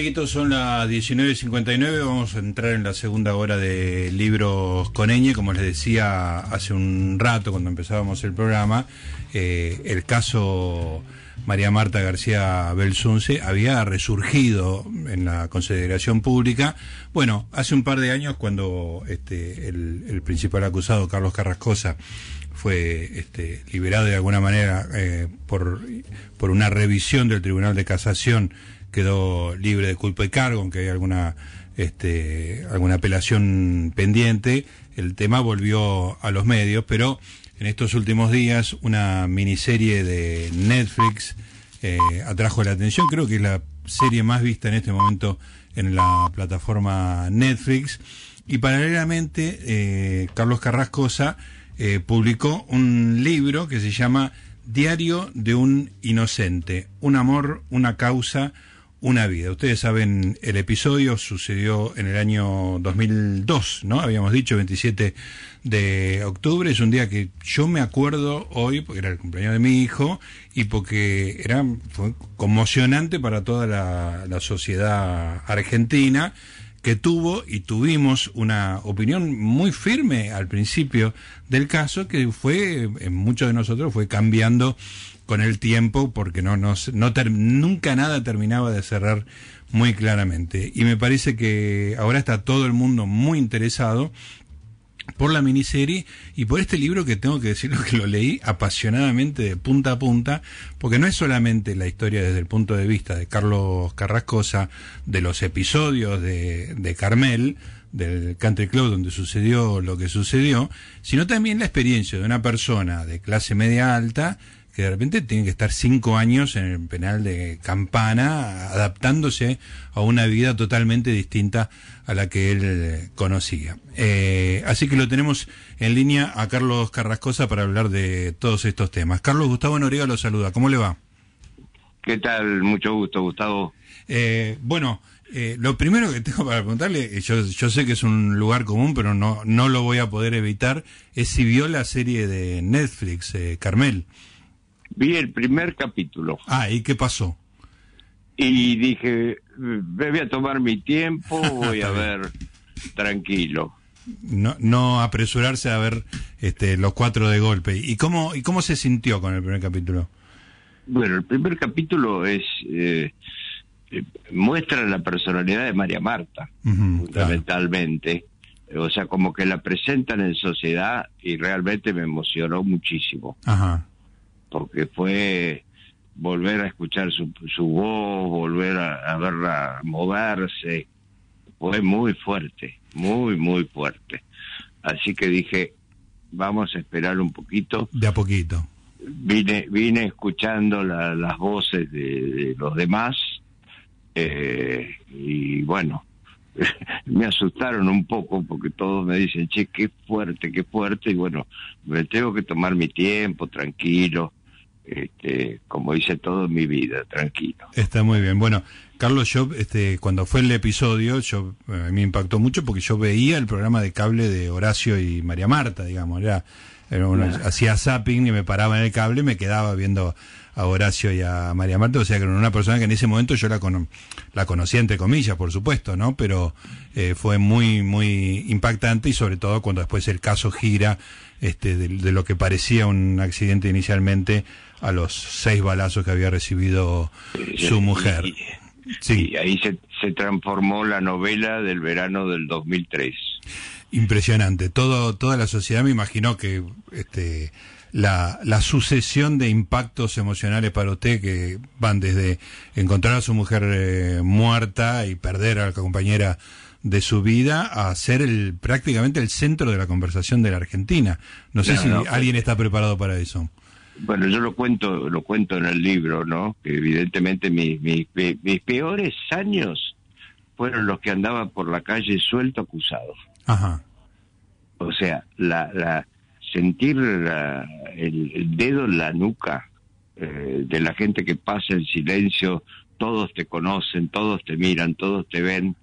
Amiguitos, son las 19.59. Vamos a entrar en la segunda hora de Libros con Eñe. Como les decía hace un rato, cuando empezábamos el programa, eh, el caso María Marta García Belsunce había resurgido en la consideración pública. Bueno, hace un par de años, cuando este, el, principal acusado, Carlos Carrascosa, fue este, liberado de alguna manera eh, por, por una revisión del Tribunal de Casación quedó libre de culpa y cargo, aunque hay alguna, este, alguna apelación pendiente. El tema volvió a los medios, pero en estos últimos días una miniserie de Netflix eh, atrajo la atención. Creo que es la serie más vista en este momento en la plataforma Netflix. Y paralelamente, eh, Carlos Carrascosa eh, publicó un libro que se llama Diario de un Inocente, un amor, una causa, una vida. Ustedes saben, el episodio sucedió en el año 2002, ¿no? Habíamos dicho 27 de octubre. Es un día que yo me acuerdo hoy, porque era el cumpleaños de mi hijo y porque era fue conmocionante para toda la, la sociedad argentina que tuvo y tuvimos una opinión muy firme al principio del caso que fue en muchos de nosotros fue cambiando con el tiempo porque no, no, nunca nada terminaba de cerrar muy claramente. Y me parece que ahora está todo el mundo muy interesado por la miniserie y por este libro que tengo que decirlo que lo leí apasionadamente de punta a punta, porque no es solamente la historia desde el punto de vista de Carlos Carrascosa, de los episodios de, de Carmel, del country club donde sucedió lo que sucedió, sino también la experiencia de una persona de clase media alta que de repente tiene que estar cinco años en el penal de Campana, adaptándose a una vida totalmente distinta a la que él eh, conocía. Eh, así que lo tenemos en línea a Carlos Carrascosa para hablar de todos estos temas. Carlos Gustavo Noriega lo saluda. ¿Cómo le va? ¿Qué tal? Mucho gusto, Gustavo. Eh, bueno, lo primero que tengo para preguntarle, yo, yo sé que es un lugar común, pero no, no lo voy a poder evitar, es si vio la serie de Netflix, Carmel. Vi el primer capítulo. Ah, ¿y qué pasó? Y dije, me voy a tomar mi tiempo, voy a ver tranquilo. No, no apresurarse a ver este, los cuatro de golpe. ¿Y cómo, ¿Y cómo se sintió con el primer capítulo? Bueno, el primer capítulo es eh, muestra la personalidad de María Marta, fundamentalmente. O sea, como que la presentan en sociedad y realmente me emocionó muchísimo. Ajá porque fue volver a escuchar su, su voz, volver a, verla moverse, fue muy fuerte, muy, muy fuerte. Así que dije, vamos a esperar un poquito. De a poquito. Vine, vine escuchando las voces de, los demás eh, y bueno, me asustaron un poco porque todos me dicen, che, qué fuerte, qué fuerte, y bueno, me tengo que tomar mi tiempo, tranquilo, este, como hice todo en mi vida, tranquilo. Está muy bien. Bueno, Carlos, yo, este, cuando fue el episodio, yo, mí me impactó mucho porque yo veía el programa de cable de Horacio y María Marta, digamos, era, hacía zapping y me paraba en el cable y me quedaba viendo a Horacio y a María Marta, o sea que era una persona que en ese momento yo la, la conocía entre comillas, por supuesto, ¿no? Pero eh, fue muy, muy impactante y sobre todo cuando después el caso gira este, de lo que parecía un accidente inicialmente a los seis balazos que había recibido su mujer. sí. Y ahí se, se transformó la novela del verano del 2003. Impresionante. Todo, toda la sociedad me imaginó que este, la, la sucesión de impactos emocionales para usted que van desde encontrar a su mujer eh, muerta y perder a la compañera de su vida a ser el, prácticamente el centro de la conversación de la Argentina. No sé si alguien está preparado para eso. Bueno, yo lo cuento, lo cuento en el libro, ¿no? Que evidentemente mis, mis, mis peores años fueron los que andaban por la calle suelto acusado. Ajá. O sea, la, la sentir el, dedo en la nuca eh, de la gente que pasa en silencio, todos te conocen, todos te miran, todos te ven,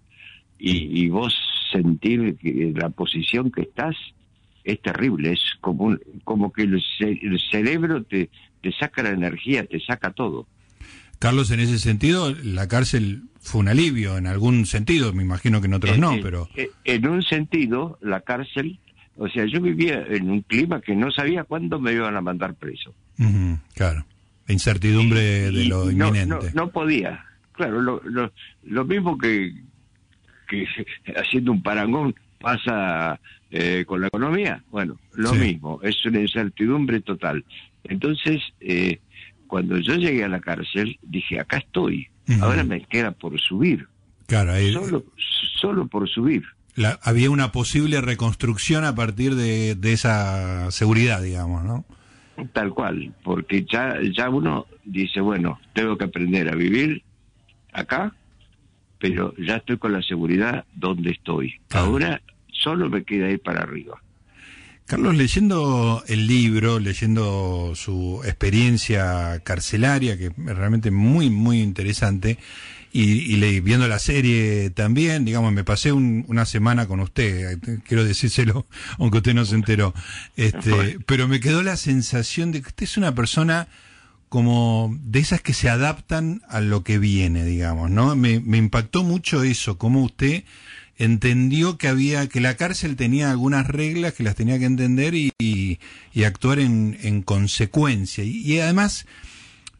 y, y vos sentir que la posición que estás es terrible, es como, como que el, cerebro te, te saca la energía, te saca todo. Carlos, en ese sentido, la cárcel fue un alivio, en algún sentido, me imagino que en otros no, pero... En un sentido, la cárcel, o sea, yo vivía en un clima que no sabía cuándo me iban a mandar preso. claro, la incertidumbre de lo inminente. No, podía, claro, lo, lo, lo mismo que, que haciendo un parangón pasa eh, con la economía, bueno, lo mismo, es una incertidumbre total. Entonces, eh, cuando yo llegué a la cárcel, dije, acá estoy, ahora me queda por subir. Claro, solo, solo por subir. La, había una posible reconstrucción a partir de, de, esa seguridad, digamos, ¿no? Tal cual, porque ya, ya uno dice, bueno, tengo que aprender a vivir acá, pero ya estoy con la seguridad donde estoy. Ahora solo me queda ir para arriba. Carlos, leyendo el libro, leyendo su experiencia carcelaria, que es realmente muy, muy interesante, y, viendo la serie también, digamos, me pasé una semana con usted, quiero decírselo, aunque usted no se enteró, este, pero me quedó la sensación de que usted es una persona como de esas que se adaptan a lo que viene, digamos, ¿no? Me, impactó mucho eso, cómo usted entendió que había que la cárcel tenía algunas reglas que las tenía que entender y, actuar en, en, consecuencia y, además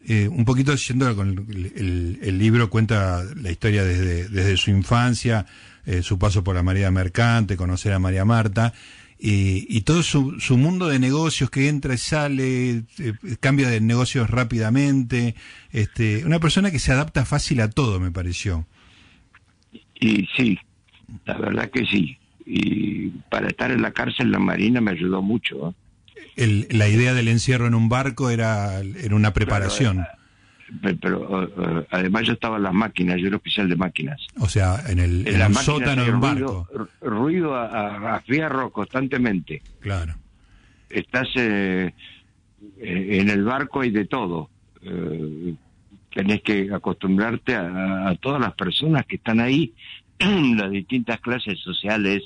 eh, un poquito yendo con el, el, libro cuenta la historia desde, desde su infancia eh, su paso por la María Mercante conocer a María Marta y, y todo su, su, mundo de negocios que entra y sale eh, cambia de negocios rápidamente este una persona que se adapta fácil a todo me pareció y sí la verdad que sí. Y para estar en la cárcel la Marina me ayudó mucho. El, la idea del encierro en un barco era, era una preparación. Pero, eh, además yo estaba en las máquinas, yo era oficial de máquinas. O sea, en el, en sótano de un barco. Ruido a, fierro constantemente. Claro. Estás eh, eh, en el barco y de todo. tenés que acostumbrarte a, todas las personas que están ahí las distintas clases sociales,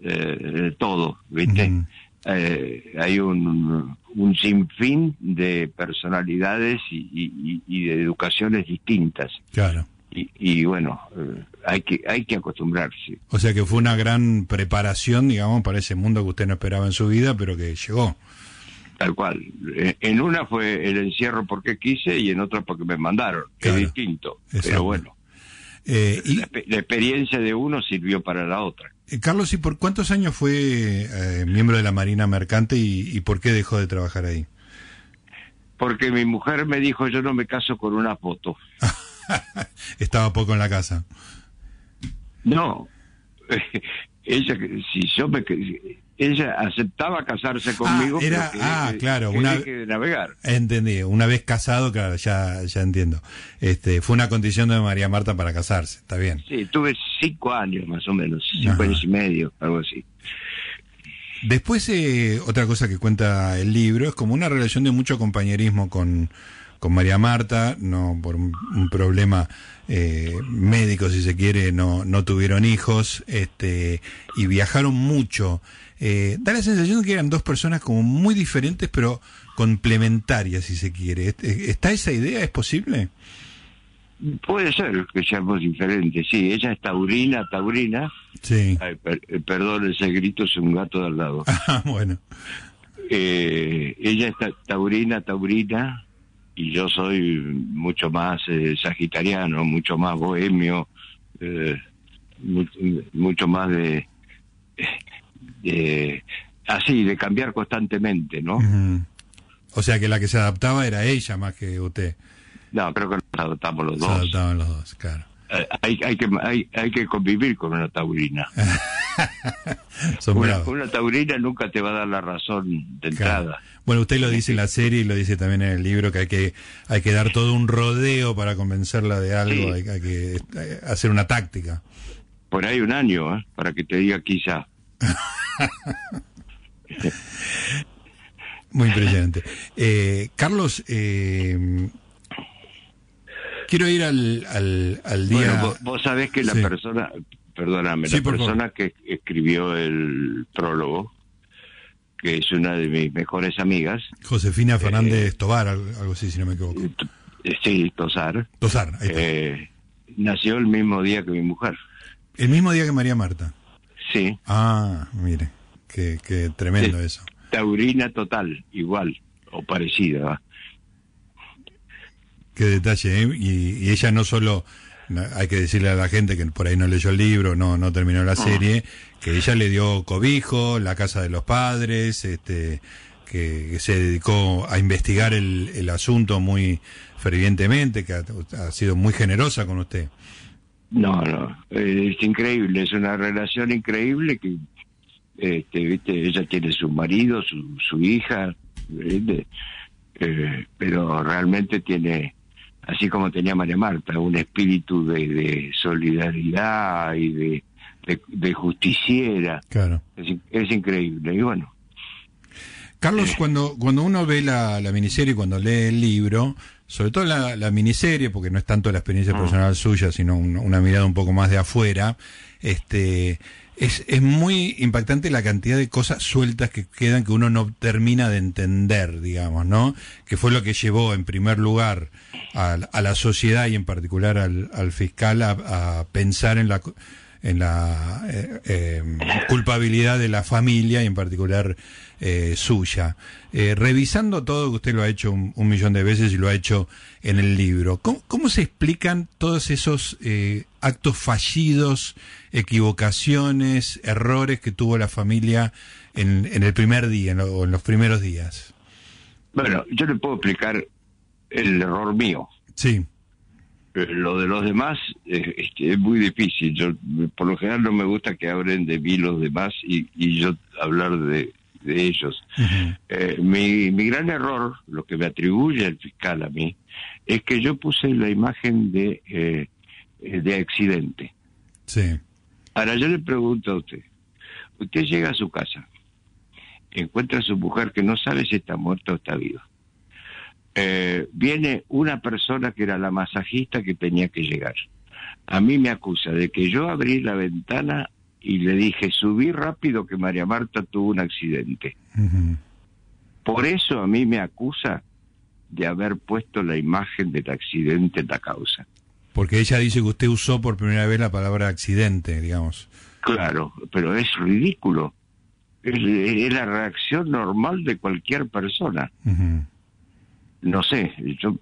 eh, todo, ¿viste? Eh, hay un, un sinfín de personalidades y, y, de educaciones distintas. Claro. Y, y bueno, eh, hay que hay que acostumbrarse. O sea que fue una gran preparación, digamos, para ese mundo que usted no esperaba en su vida, pero que llegó. Tal cual. Eh, en una fue el encierro porque quise y en otra porque me mandaron, que es distinto. Pero bueno. Eh, y, la, experiencia de uno sirvió para la otra. Eh, Carlos, ¿y por cuántos años fue eh, miembro de la Marina Mercante y, por qué dejó de trabajar ahí? Porque mi mujer me dijo, yo no me caso con una foto. Estaba poco en la casa. No, ella, si yo me ella aceptaba casarse ah, conmigo. era, ah, claro, una de navegar. Entendí, una vez casado, claro, ya, ya entiendo. Este, fue una condición de María Marta para casarse, está bien. Sí, tuve cinco años más o menos, cinco años y medio, algo así. Después, eh, otra cosa que cuenta el libro es como una relación de mucho compañerismo con, con María Marta, no por un, problema eh, médico, si se quiere, no, no tuvieron hijos, este, y viajaron mucho. Eh, da la sensación de que eran dos personas como muy diferentes, pero complementarias, si se quiere. ¿Está esa idea? ¿Es posible? Puede ser que seamos diferentes, sí. Ella es taurina, taurina. Sí. Eh, perdón, ese grito es un gato de al lado. Ah, bueno. Eh, ella es taurina, taurina, y yo soy mucho más sagitariano, mucho más bohemio, mucho más de eh, así, de cambiar constantemente, ¿no? O sea que la que se adaptaba era ella más que usted. No, creo que nos adaptamos los dos. Se adaptaban los dos, claro. Eh, hay, hay, que, hay, hay que convivir con una taurina. una, taurina nunca te va a dar la razón de entrada. Bueno, usted lo dice en la serie y lo dice también en el libro que hay que hay que dar todo un rodeo para convencerla de algo, hay, que eh, hacer una táctica. Por ahí un año, ¿eh? para que te diga quizá. Muy impresionante. Eh, Carlos, eh, quiero ir al, al, día. vos, sabés que la persona, perdóname, la persona que escribió el prólogo, que es una de mis mejores amigas. Josefina eh, Fernández Tobar, algo así, si no me equivoco. Sí, Tosar. Tosar, eh, nació el mismo día que mi mujer. ¿El mismo día que María Marta? Sí. Ah, mire, qué, qué tremendo eso. Taurina total, igual, o parecida. Qué detalle, ¿eh? y, ella no solo, hay que decirle a la gente que por ahí no leyó el libro, no, no terminó la serie, que ella le dio cobijo, la casa de los padres, este, que, se dedicó a investigar el, el asunto muy fervientemente, que ha, sido muy generosa con usted. No, no, es increíble, es una relación increíble que, este, viste, ella tiene su marido, su, su hija, eh, pero realmente tiene, así como tenía María Marta, un espíritu de, solidaridad y de, de, justiciera. Claro. Es, increíble, y bueno. Carlos, cuando, cuando uno ve la, la miniserie, cuando lee el libro, sobre todo la, la, miniserie, porque no es tanto la experiencia ah. personal suya, sino una mirada un poco más de afuera, este, es, es muy impactante la cantidad de cosas sueltas que quedan que uno no termina de entender, digamos, ¿no? Que fue lo que llevó en primer lugar a, a la sociedad y en particular al, al fiscal a, a pensar en la en la eh, eh, culpabilidad de la familia y en particular eh, suya. revisando todo, que usted lo ha hecho un, millón de veces y lo ha hecho en el libro, ¿cómo, se explican todos esos actos fallidos, equivocaciones, errores que tuvo la familia en, en el primer día o en los primeros días? Bueno, yo le puedo explicar el error mío. Sí lo de los demás eh, es, muy difícil. Yo por lo general no me gusta que hablen de mí los demás y, y yo hablar de, de ellos. Eh, mi, mi gran error, lo que me atribuye el fiscal a mí, es que yo puse la imagen de, eh, de accidente. Sí. Ahora yo le pregunto a usted, usted llega a su casa, encuentra a su mujer que no sabe si está muerta o está viva eh, viene una persona que era la masajista que tenía que llegar. A mí me acusa de que yo abrí la ventana y le dije, subí rápido que María Marta tuvo un accidente. Por eso a mí me acusa de haber puesto la imagen del accidente en la causa. Porque ella dice que usted usó por primera vez la palabra accidente, digamos. Claro, pero es ridículo. Es, la reacción normal de cualquier persona no sé, yo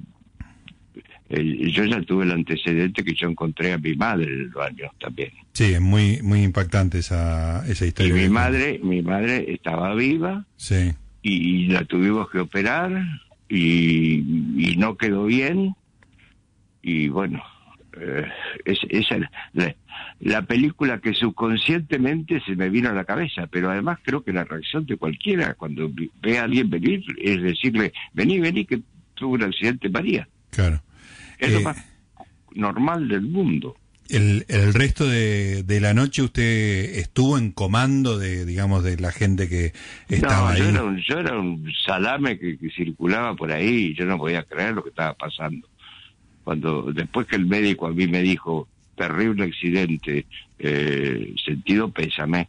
eh, yo ya tuve el antecedente que yo encontré a mi madre en el baño también. Sí, es muy muy impactante esa esa historia. Y mi madre, mi madre estaba viva. Sí. Y la tuvimos que operar y, no quedó bien. Y bueno, eh, es, esa la, la, película que subconscientemente se me vino a la cabeza, pero además creo que la reacción de cualquiera cuando ve a alguien venir es decirle, vení, vení, que tuvo un accidente María. Claro. Es lo eh, más normal del mundo. El, el resto de, de, la noche usted estuvo en comando de, digamos, de la gente que estaba ahí. Yo era, un, yo era un salame que, circulaba por ahí y yo no podía creer lo que estaba pasando. Cuando después que el médico a mí me dijo terrible accidente, eh, sentido pésame,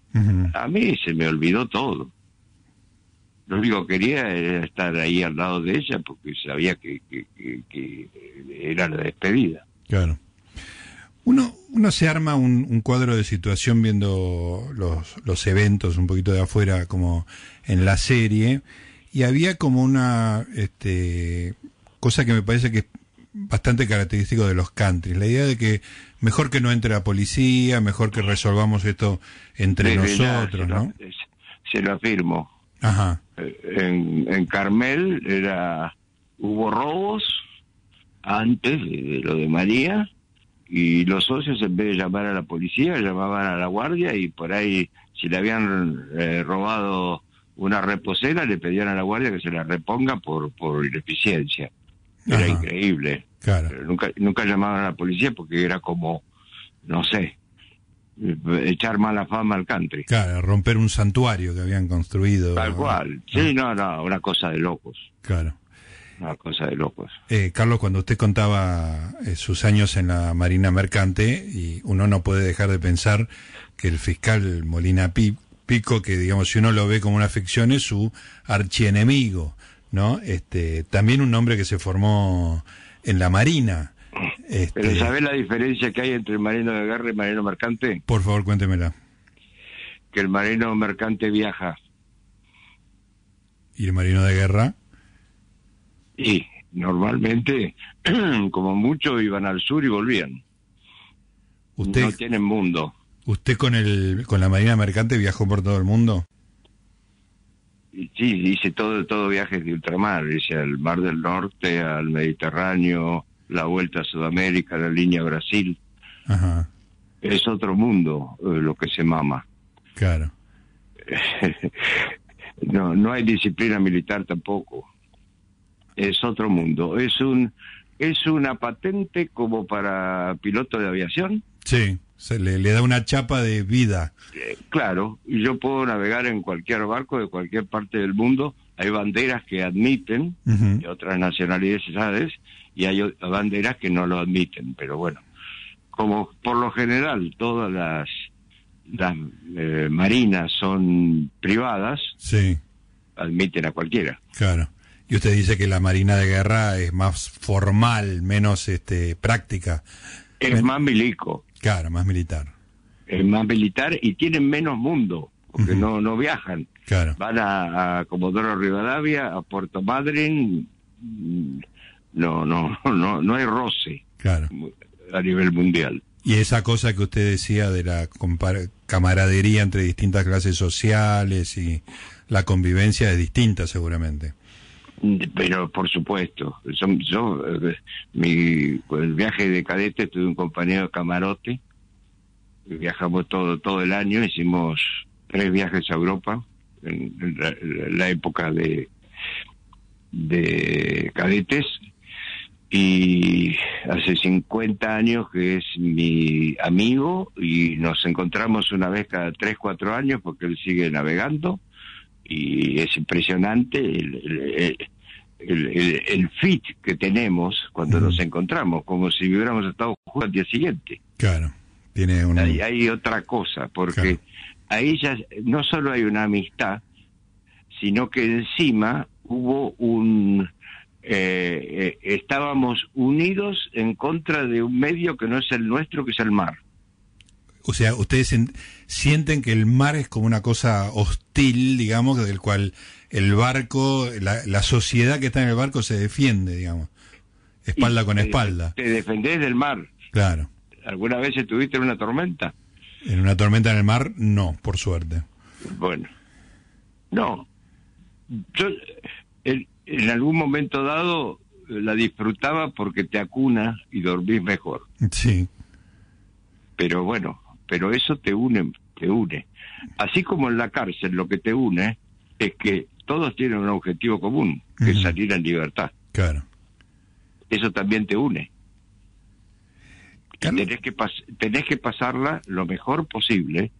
a mí se me olvidó todo lo único que quería era estar ahí al lado de ella porque sabía que, era la despedida. Claro. Uno, uno se arma un, cuadro de situación viendo los, los eventos un poquito de afuera como en la serie y había como una este, cosa que me parece que es bastante característico de los countries, la idea de que mejor que no entre la policía, mejor que resolvamos esto entre nosotros, ¿no? Se lo afirmo. Ajá. En, en Carmel era hubo robos antes de, lo de María y los socios en vez de llamar a la policía llamaban a la guardia y por ahí si le habían eh, robado una reposera le pedían a la guardia que se la reponga por por ineficiencia. Era increíble. Nunca nunca llamaban a la policía porque era como no sé echar mala fama al country. Claro, romper un santuario que habían construido. Tal cual. Sí, no, no, una cosa de locos. Claro. Una cosa de locos. Eh, Carlos, cuando usted contaba eh, sus años en la Marina Mercante, y uno no puede dejar de pensar que el fiscal Molina Pico, que digamos, si uno lo ve como una ficción, es su archienemigo, ¿no? Este, también un hombre que se formó en la Marina. Este... Pero ¿sabés la diferencia que hay entre el marino de guerra y el marino mercante? Por favor, cuéntemela. Que el marino mercante viaja. ¿Y el marino de guerra? Y normalmente, como mucho, iban al sur y volvían. Usted, no tienen mundo. ¿Usted con, el, con la marina mercante viajó por todo el mundo? Sí, hice todo, todo viajes de ultramar, hice al Mar del Norte, al Mediterráneo, la vuelta a Sudamérica, la línea Brasil. Ajá. Es otro mundo eh, lo que se mama. Claro. no, no hay disciplina militar tampoco. Es otro mundo. Es un es una patente como para piloto de aviación. Sí, se le, le da una chapa de vida. Eh, claro, yo puedo navegar en cualquier barco de cualquier parte del mundo. Hay banderas que admiten de otras nacionalidades y hay banderas que no lo admiten, pero bueno, como por lo general todas las las eh, marinas son privadas, sí. admiten a cualquiera. Claro. Y usted dice que la marina de guerra es más formal, menos este práctica. Es más milico. Claro, más militar. Es más militar y tienen menos mundo, porque no no viajan. Claro. Van a, a Comodoro Rivadavia, a Puerto Madryn, no, no, no, no hay roce claro. a nivel mundial. Y esa cosa que usted decía de la camaradería entre distintas clases sociales y la convivencia es distinta seguramente. Pero por supuesto, yo, eh, mi pues, el viaje de cadete tuve un compañero camarote, viajamos todo todo el año, hicimos tres viajes a Europa en, la, época de de cadetes. Y hace 50 años que es mi amigo y nos encontramos una vez cada 3, 4 años porque él sigue navegando. Y es impresionante el, el, el, fit que tenemos cuando nos encontramos, como si hubiéramos estado juntos al día siguiente. Claro, tiene una... Hay, hay otra cosa, porque ahí ya no solo hay una amistad, sino que encima hubo un eh, eh, estábamos unidos en contra de un medio que no es el nuestro, que es el mar. O sea, ustedes sienten que el mar es como una cosa hostil, digamos, del cual el barco, la, sociedad que está en el barco se defiende, digamos, espalda con espalda. Te defendés del mar. Claro. ¿Alguna vez estuviste en una tormenta? En una tormenta en el mar, no, por suerte. Bueno, no. Yo, en algún momento dado la disfrutaba porque te acuna y dormís mejor. Sí. Pero bueno, pero eso te une, te une. Así como en la cárcel lo que te une es que todos tienen un objetivo común, que es salir en libertad. Claro. Eso también te une. Tenés que, tenés que pasarla lo mejor posible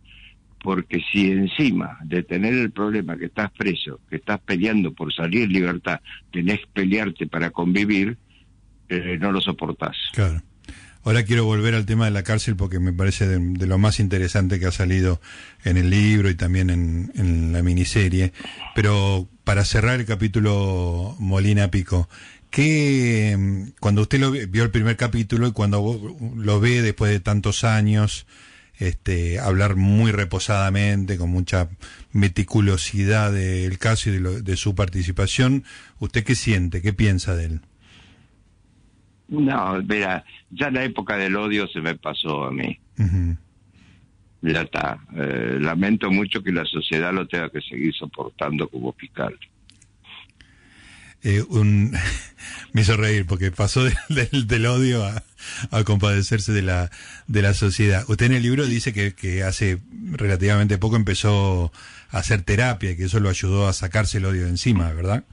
porque si encima de tener el problema que estás preso, que estás peleando por salir en libertad, tenés que pelearte para convivir, eh, no lo soportás. Claro. Ahora quiero volver al tema de la cárcel porque me parece de, lo más interesante que ha salido en el libro y también en, la miniserie. Pero para cerrar el capítulo Molina Pico, ¿qué, cuando usted lo vio el primer capítulo y cuando lo ve después de tantos años, este, hablar muy reposadamente, con mucha meticulosidad del caso y de, su participación. ¿Usted qué siente? ¿Qué piensa de él? No, mira, ya la época del odio se me pasó a mí. Ya está. Eh, lamento mucho que la sociedad lo tenga que seguir soportando como fiscal. Eh, un, me hizo reír porque pasó del, odio a, compadecerse de la, de la sociedad. Usted en el libro dice que, hace relativamente poco empezó a hacer terapia y que eso lo ayudó a sacarse el odio de encima, ¿verdad?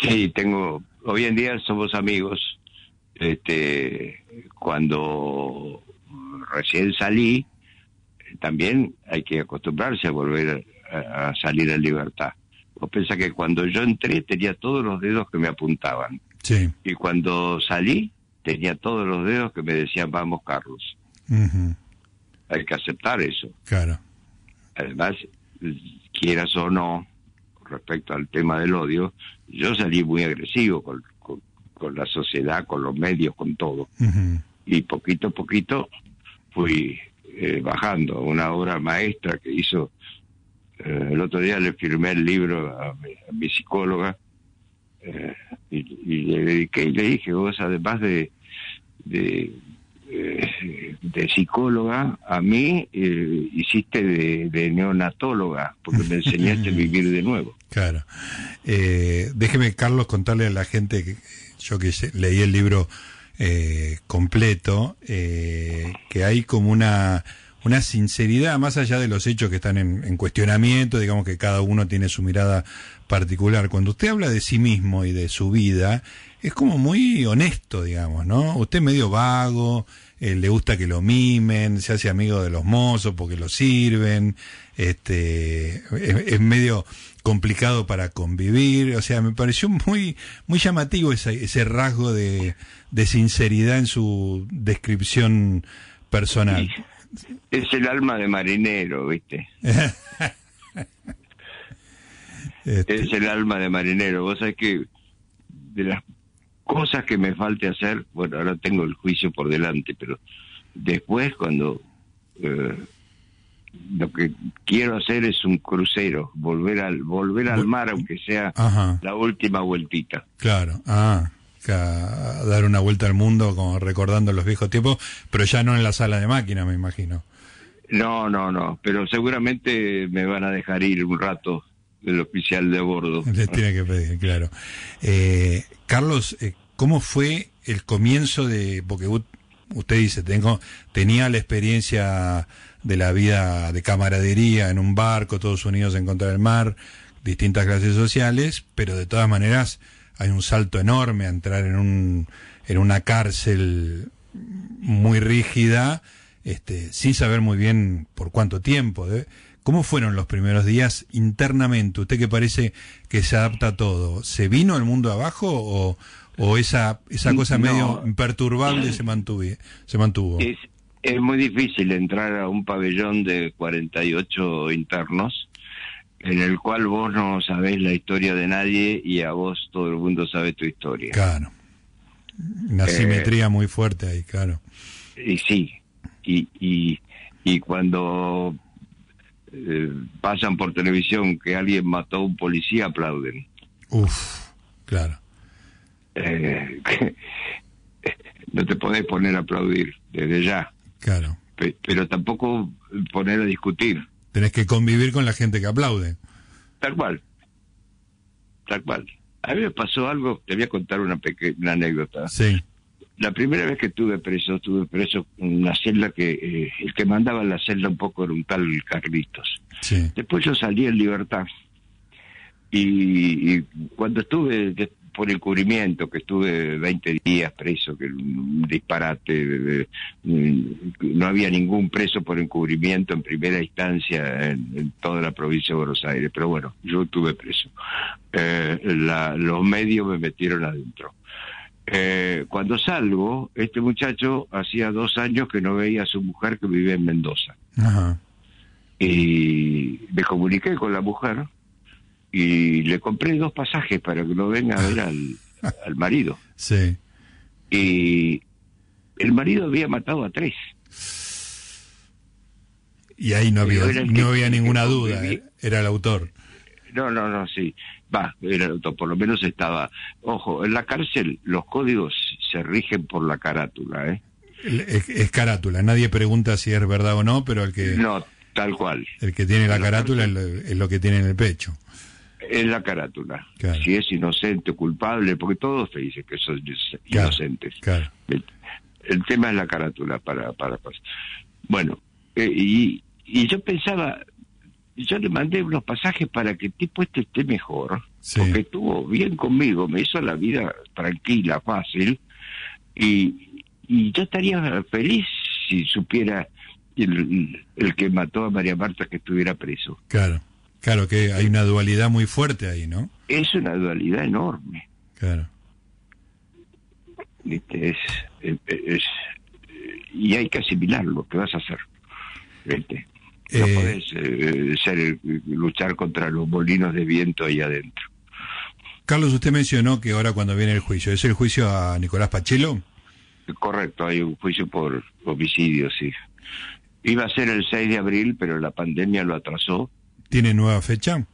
Sí, tengo, hoy en día somos amigos. Este, cuando recién salí, también hay que acostumbrarse a volver a salir en libertad. Vos pensás que cuando yo entré tenía todos los dedos que me apuntaban. Sí. Y cuando salí tenía todos los dedos que me decían, vamos, Carlos. Hay que aceptar eso. Claro. Además, quieras o no, respecto al tema del odio, yo salí muy agresivo con, con la sociedad, con los medios, con todo. Y poquito a poquito fui eh, bajando. Una obra maestra que hizo, eh, el otro día le firmé el libro a mi, psicóloga eh, y, le dediqué y le dije, vos además de, de, de psicóloga, a mí hiciste de, neonatóloga, porque me enseñaste a vivir de nuevo. Claro. déjeme, Carlos, contarle a la gente que yo que leí el libro eh, completo, eh, que hay como una, una sinceridad, más allá de los hechos que están en, cuestionamiento, digamos que cada uno tiene su mirada particular. Cuando usted habla de sí mismo y de su vida, es como muy honesto, digamos, ¿no? Usted es medio vago, eh, le gusta que lo mimen, se hace amigo de los mozos porque lo sirven, este, es medio complicado para convivir, o sea, me pareció muy, muy llamativo ese, ese rasgo de, de sinceridad en su descripción personal. Es el alma de marinero, ¿viste? Este. Es el alma de marinero. Vos sabés que de las cosas que me falte hacer, bueno, ahora tengo el juicio por delante, pero después cuando eh, lo que quiero hacer es un crucero, volver al volver al mar aunque sea la última vueltita. Claro, ah, dar una vuelta al mundo como recordando los viejos tiempos, pero ya no en la sala de máquina, me imagino. No, no, no, pero seguramente me van a dejar ir un rato del oficial de bordo. Le tiene que pedir, claro. Eh, Carlos, eh, ¿cómo fue el comienzo de, porque usted dice, tengo, tenía la experiencia de la vida de camaradería en un barco, todos unidos en contra del mar, distintas clases sociales, pero de todas maneras hay un salto enorme a entrar en, un, en una cárcel muy rígida, este, sin saber muy bien por cuánto tiempo. ¿eh? ¿Cómo fueron los primeros días internamente? Usted que parece que se adapta a todo, ¿se vino el mundo abajo o, o esa, esa cosa medio imperturbable se mantuvo? Se mantuvo? es muy difícil entrar a un pabellón de 48 internos en el cual vos no sabés la historia de nadie y a vos todo el mundo sabe tu historia. Claro. Una eh, simetría muy fuerte ahí, claro. Y sí, y, y, y cuando eh, pasan por televisión que alguien mató a un policía, aplauden. Uf, claro. Eh, no te podés poner a aplaudir desde ya. Claro. pero tampoco poner a discutir. Tenés que convivir con la gente que aplaude. Tal cual. Tal cual. A mí me pasó algo, te voy a contar una pequeña anécdota. Sí. La primera vez que estuve preso, estuve preso en una celda que eh, el que mandaba la celda un poco era un tal Carlitos. Sí. Después yo salí en libertad. Y, y cuando estuve por encubrimiento, que estuve 20 días preso, que un disparate, no había ningún preso por encubrimiento en primera instancia en, toda la provincia de Buenos Aires, pero bueno, yo estuve preso. Eh, los medios me metieron adentro. Eh, cuando salgo, este muchacho hacía dos años que no veía a su mujer que vivía en Mendoza. Y me comuniqué con la mujer y le compré dos pasajes para que lo venga a ver al, marido. Sí. Y el marido había matado a tres. Y ahí no había, no había ninguna duda, ¿eh? era el autor. No, no, no, sí. Va, era el autor, por lo menos estaba. Ojo, en la cárcel los códigos se rigen por la carátula, ¿eh? Es, carátula, nadie pregunta si es verdad o no, pero el que. No, tal cual. El que tiene la carátula es lo que tiene en el pecho es la carátula. Si es inocente o culpable, porque todos te dicen que son inocentes. El, tema es la carátula para... para, Bueno, eh, y, y yo pensaba, yo le mandé unos pasajes para que el tipo este esté mejor, porque estuvo bien conmigo, me hizo la vida tranquila, fácil, y, y yo estaría feliz si supiera el, el que mató a María Marta que estuviera preso. Claro. Claro que hay una dualidad muy fuerte ahí, ¿no? Es una dualidad enorme. Claro. ¿Viste? Es, es, y hay que asimilarlo, ¿qué vas a hacer? ¿Viste? No eh, podés eh, ser, luchar contra los molinos de viento ahí adentro. Carlos, usted mencionó que ahora cuando viene el juicio, ¿es el juicio a Nicolás Pachelo? Correcto, hay un juicio por homicidio, sí. Iba a ser el 6 de abril, pero la pandemia lo atrasó. ¿Tiene nueva fecha?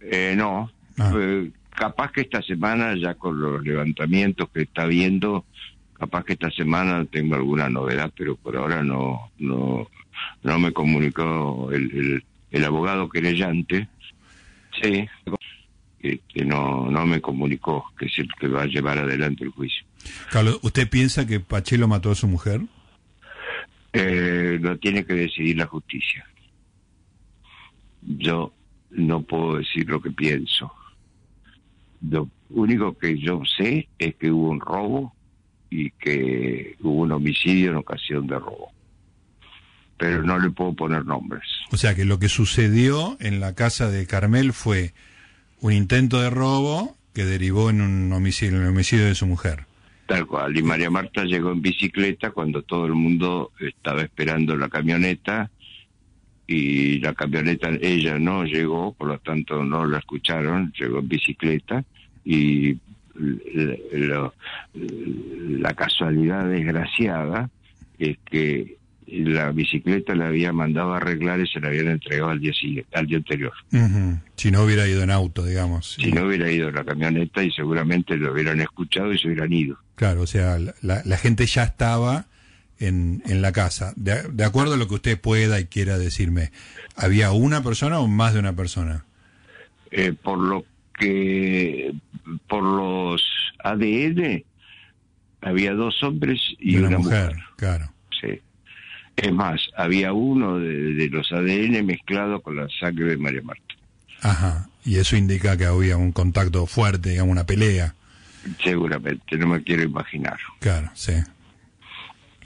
Eh, no. Ah. Eh, capaz que esta semana, ya con los levantamientos que está viendo, capaz que esta semana tengo alguna novedad, pero por ahora no no no me comunicó el, el, abogado querellante. Sí, que no, no me comunicó que es el que va a llevar adelante el juicio. Carlos, ¿usted piensa que Pachelo mató a su mujer? Eh, lo tiene que decidir la justicia. Yo no puedo decir lo que pienso. Lo único que yo sé es que hubo un robo y que hubo un homicidio en ocasión de robo. Pero no le puedo poner nombres. O sea que lo que sucedió en la casa de Carmel fue un intento de robo que derivó en un homicidio, en el homicidio de su mujer. Tal cual. Y María Marta llegó en bicicleta cuando todo el mundo estaba esperando la camioneta y la camioneta ella no llegó, por lo tanto no la escucharon, llegó en bicicleta y la casualidad desgraciada es que la bicicleta la había mandado a arreglar y se la habían entregado al día siguiente, al día anterior. Si no hubiera ido en auto, digamos. Si no hubiera ido en la camioneta y seguramente lo hubieran escuchado y se hubieran ido. Claro, o sea, la, gente ya estaba en, en la casa. De, acuerdo a lo que usted pueda y quiera decirme, ¿había una persona o más de una persona? Eh, por lo que, por los ADN, había dos hombres y, una, mujer, Claro. Sí. Es más, había uno de, los ADN mezclado con la sangre de María Marta. Ajá, y eso indica que había un contacto fuerte, digamos, una pelea. Seguramente, no me quiero imaginar. Claro, sí.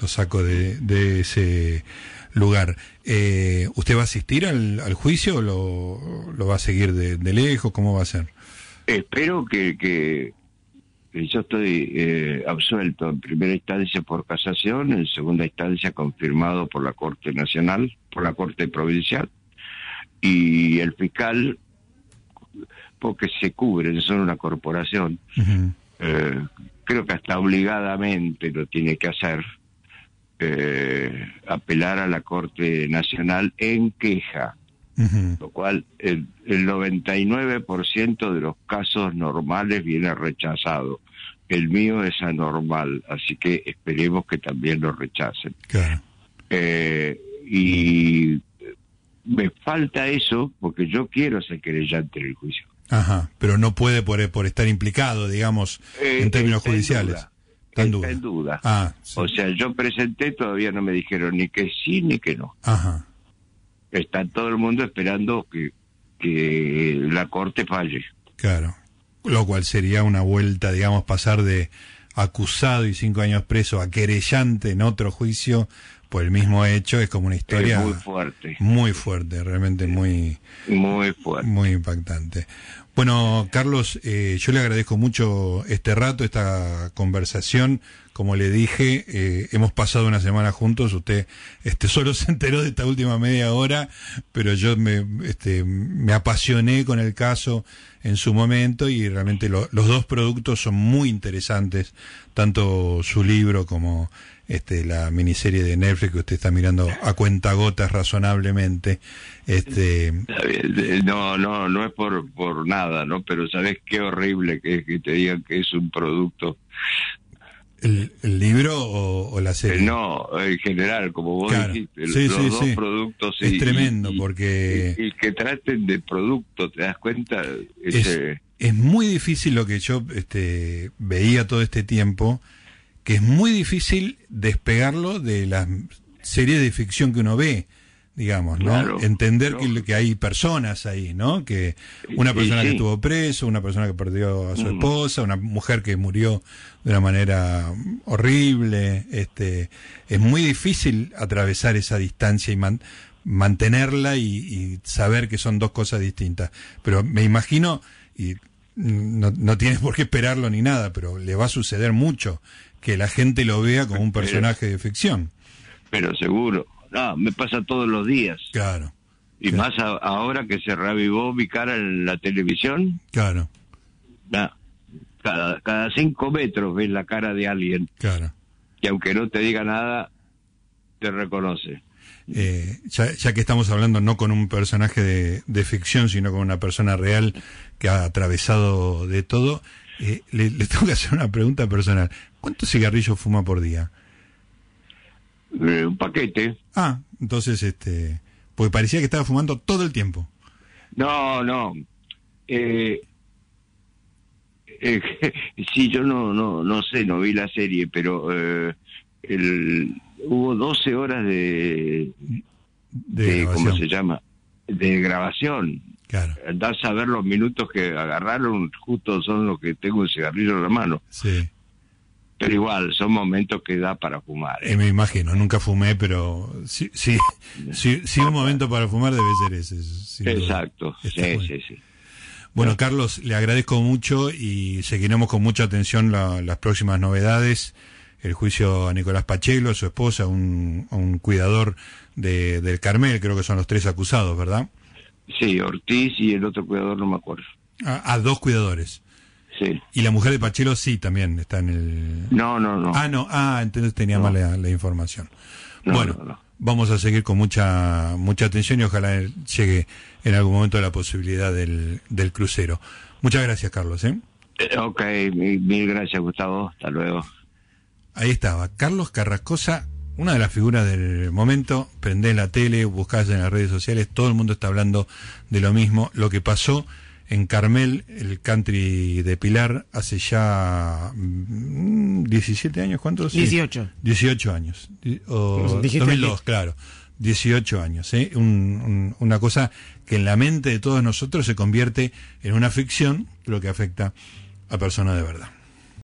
Lo saco de, de ese lugar. Eh, ¿Usted va a asistir al, juicio o lo, lo, va a seguir de, de, lejos? ¿Cómo va a ser? Espero que, que, yo estoy eh, absuelto en primera instancia por casación, en segunda instancia confirmado por la Corte Nacional, por la Corte Provincial, y el fiscal, porque se cubre, son una corporación, eh, creo que hasta obligadamente lo tiene que hacer, eh, apelar a la Corte Nacional en queja lo cual el, el 99% de los casos normales viene rechazado. El mío es anormal, así que esperemos que también lo rechacen. Eh, y me falta eso porque yo quiero ser querellante en el juicio. Ajá, pero no puede por, por estar implicado, digamos, en eh, términos judiciales. En duda. en duda. Ah, O sea, yo presenté, todavía no me dijeron ni que sí ni que no. Ajá está todo el mundo esperando que, que la corte falle. Claro, lo cual sería una vuelta, digamos, pasar de acusado y cinco años preso a querellante en otro juicio por el mismo hecho es como una historia muy fuerte. muy fuerte realmente muy muy fuerte. muy impactante. Bueno Carlos eh, yo le agradezco mucho este rato esta conversación. Como le dije, eh, hemos pasado una semana juntos, usted este, solo se enteró de esta última media hora, pero yo me, este, me apasioné con el caso en su momento y realmente los dos productos son muy interesantes, tanto su libro como este, la miniserie de Netflix que usted está mirando a cuentagotas razonablemente. Este... No, no, no es por, por nada, ¿no? Pero sabes qué horrible que es que te digan que es un producto ¿El, libro o, la serie? No, en general, como vos dijiste, los dos productos. Es tremendo porque... Y, que traten de producto, ¿te das cuenta? Es, muy difícil lo que yo este, veía todo este tiempo, que es muy difícil despegarlo de las series de ficción que uno ve digamos, ¿no? Entender Que, que, hay personas ahí, ¿no? Que una persona que estuvo preso, una persona que perdió a su mm. esposa, una mujer que murió de una manera horrible, este, es muy difícil atravesar esa distancia y mantenerla y, saber que son dos cosas distintas. Pero me imagino, y no, no tienes por qué esperarlo ni nada, pero le va a suceder mucho que la gente lo vea como un personaje de ficción. Pero seguro, no, me pasa todos los días. Claro. Y más ahora que se reavivó mi cara en la televisión. Claro. cada, cada cinco metros ves la cara de alguien. Claro. Y aunque no te diga nada, te reconoce. Eh, ya, que estamos hablando no con un personaje de, ficción, sino con una persona real que ha atravesado de todo, eh, le, tengo que hacer una pregunta personal. ¿Cuántos cigarrillos fuma por día? Eh, un paquete. Ah, entonces, este, pues parecía que estaba fumando todo el tiempo. No, no. Eh, sí, yo no, no, no sé, no vi la serie, pero el, hubo 12 horas de, de, ¿cómo se llama? De grabación. Claro. Andás a ver los minutos que agarraron, justo son los que tengo el cigarrillo en la mano. Sí. Pero igual, son momentos que da para fumar. ¿eh? me imagino, nunca fumé, pero sí, sí, sí, un momento para fumar debe ser ese. Exacto, sí, sí, sí. Bueno, Carlos, le agradezco mucho y seguiremos con mucha atención las próximas novedades el juicio a Nicolás Pachelo, a su esposa, un, un cuidador de, del Carmel, creo que son los tres acusados, ¿verdad? Sí, Ortiz y el otro cuidador no me acuerdo. Ah, dos cuidadores. Sí. Y la mujer de Pachelo sí también está en el... No, no, no. Ah, no, ah, entonces tenía mal la, información. bueno, vamos a seguir con mucha mucha atención y ojalá llegue en algún momento la posibilidad del, del crucero. Muchas gracias, Carlos. ¿eh? eh ok, mil gracias, Gustavo. Hasta luego. Ahí estaba, Carlos Carrascosa, una de las figuras del momento. Prendés la tele, buscás en las redes sociales, todo el mundo está hablando de lo mismo. Lo que pasó en Carmel, el country de Pilar, hace ya 17 mm, años, ¿cuántos? 18. 18 años. O, 2002, claro. 18 años. ¿eh? una cosa que en la mente de todos nosotros se convierte en una ficción, pero que afecta a personas de verdad.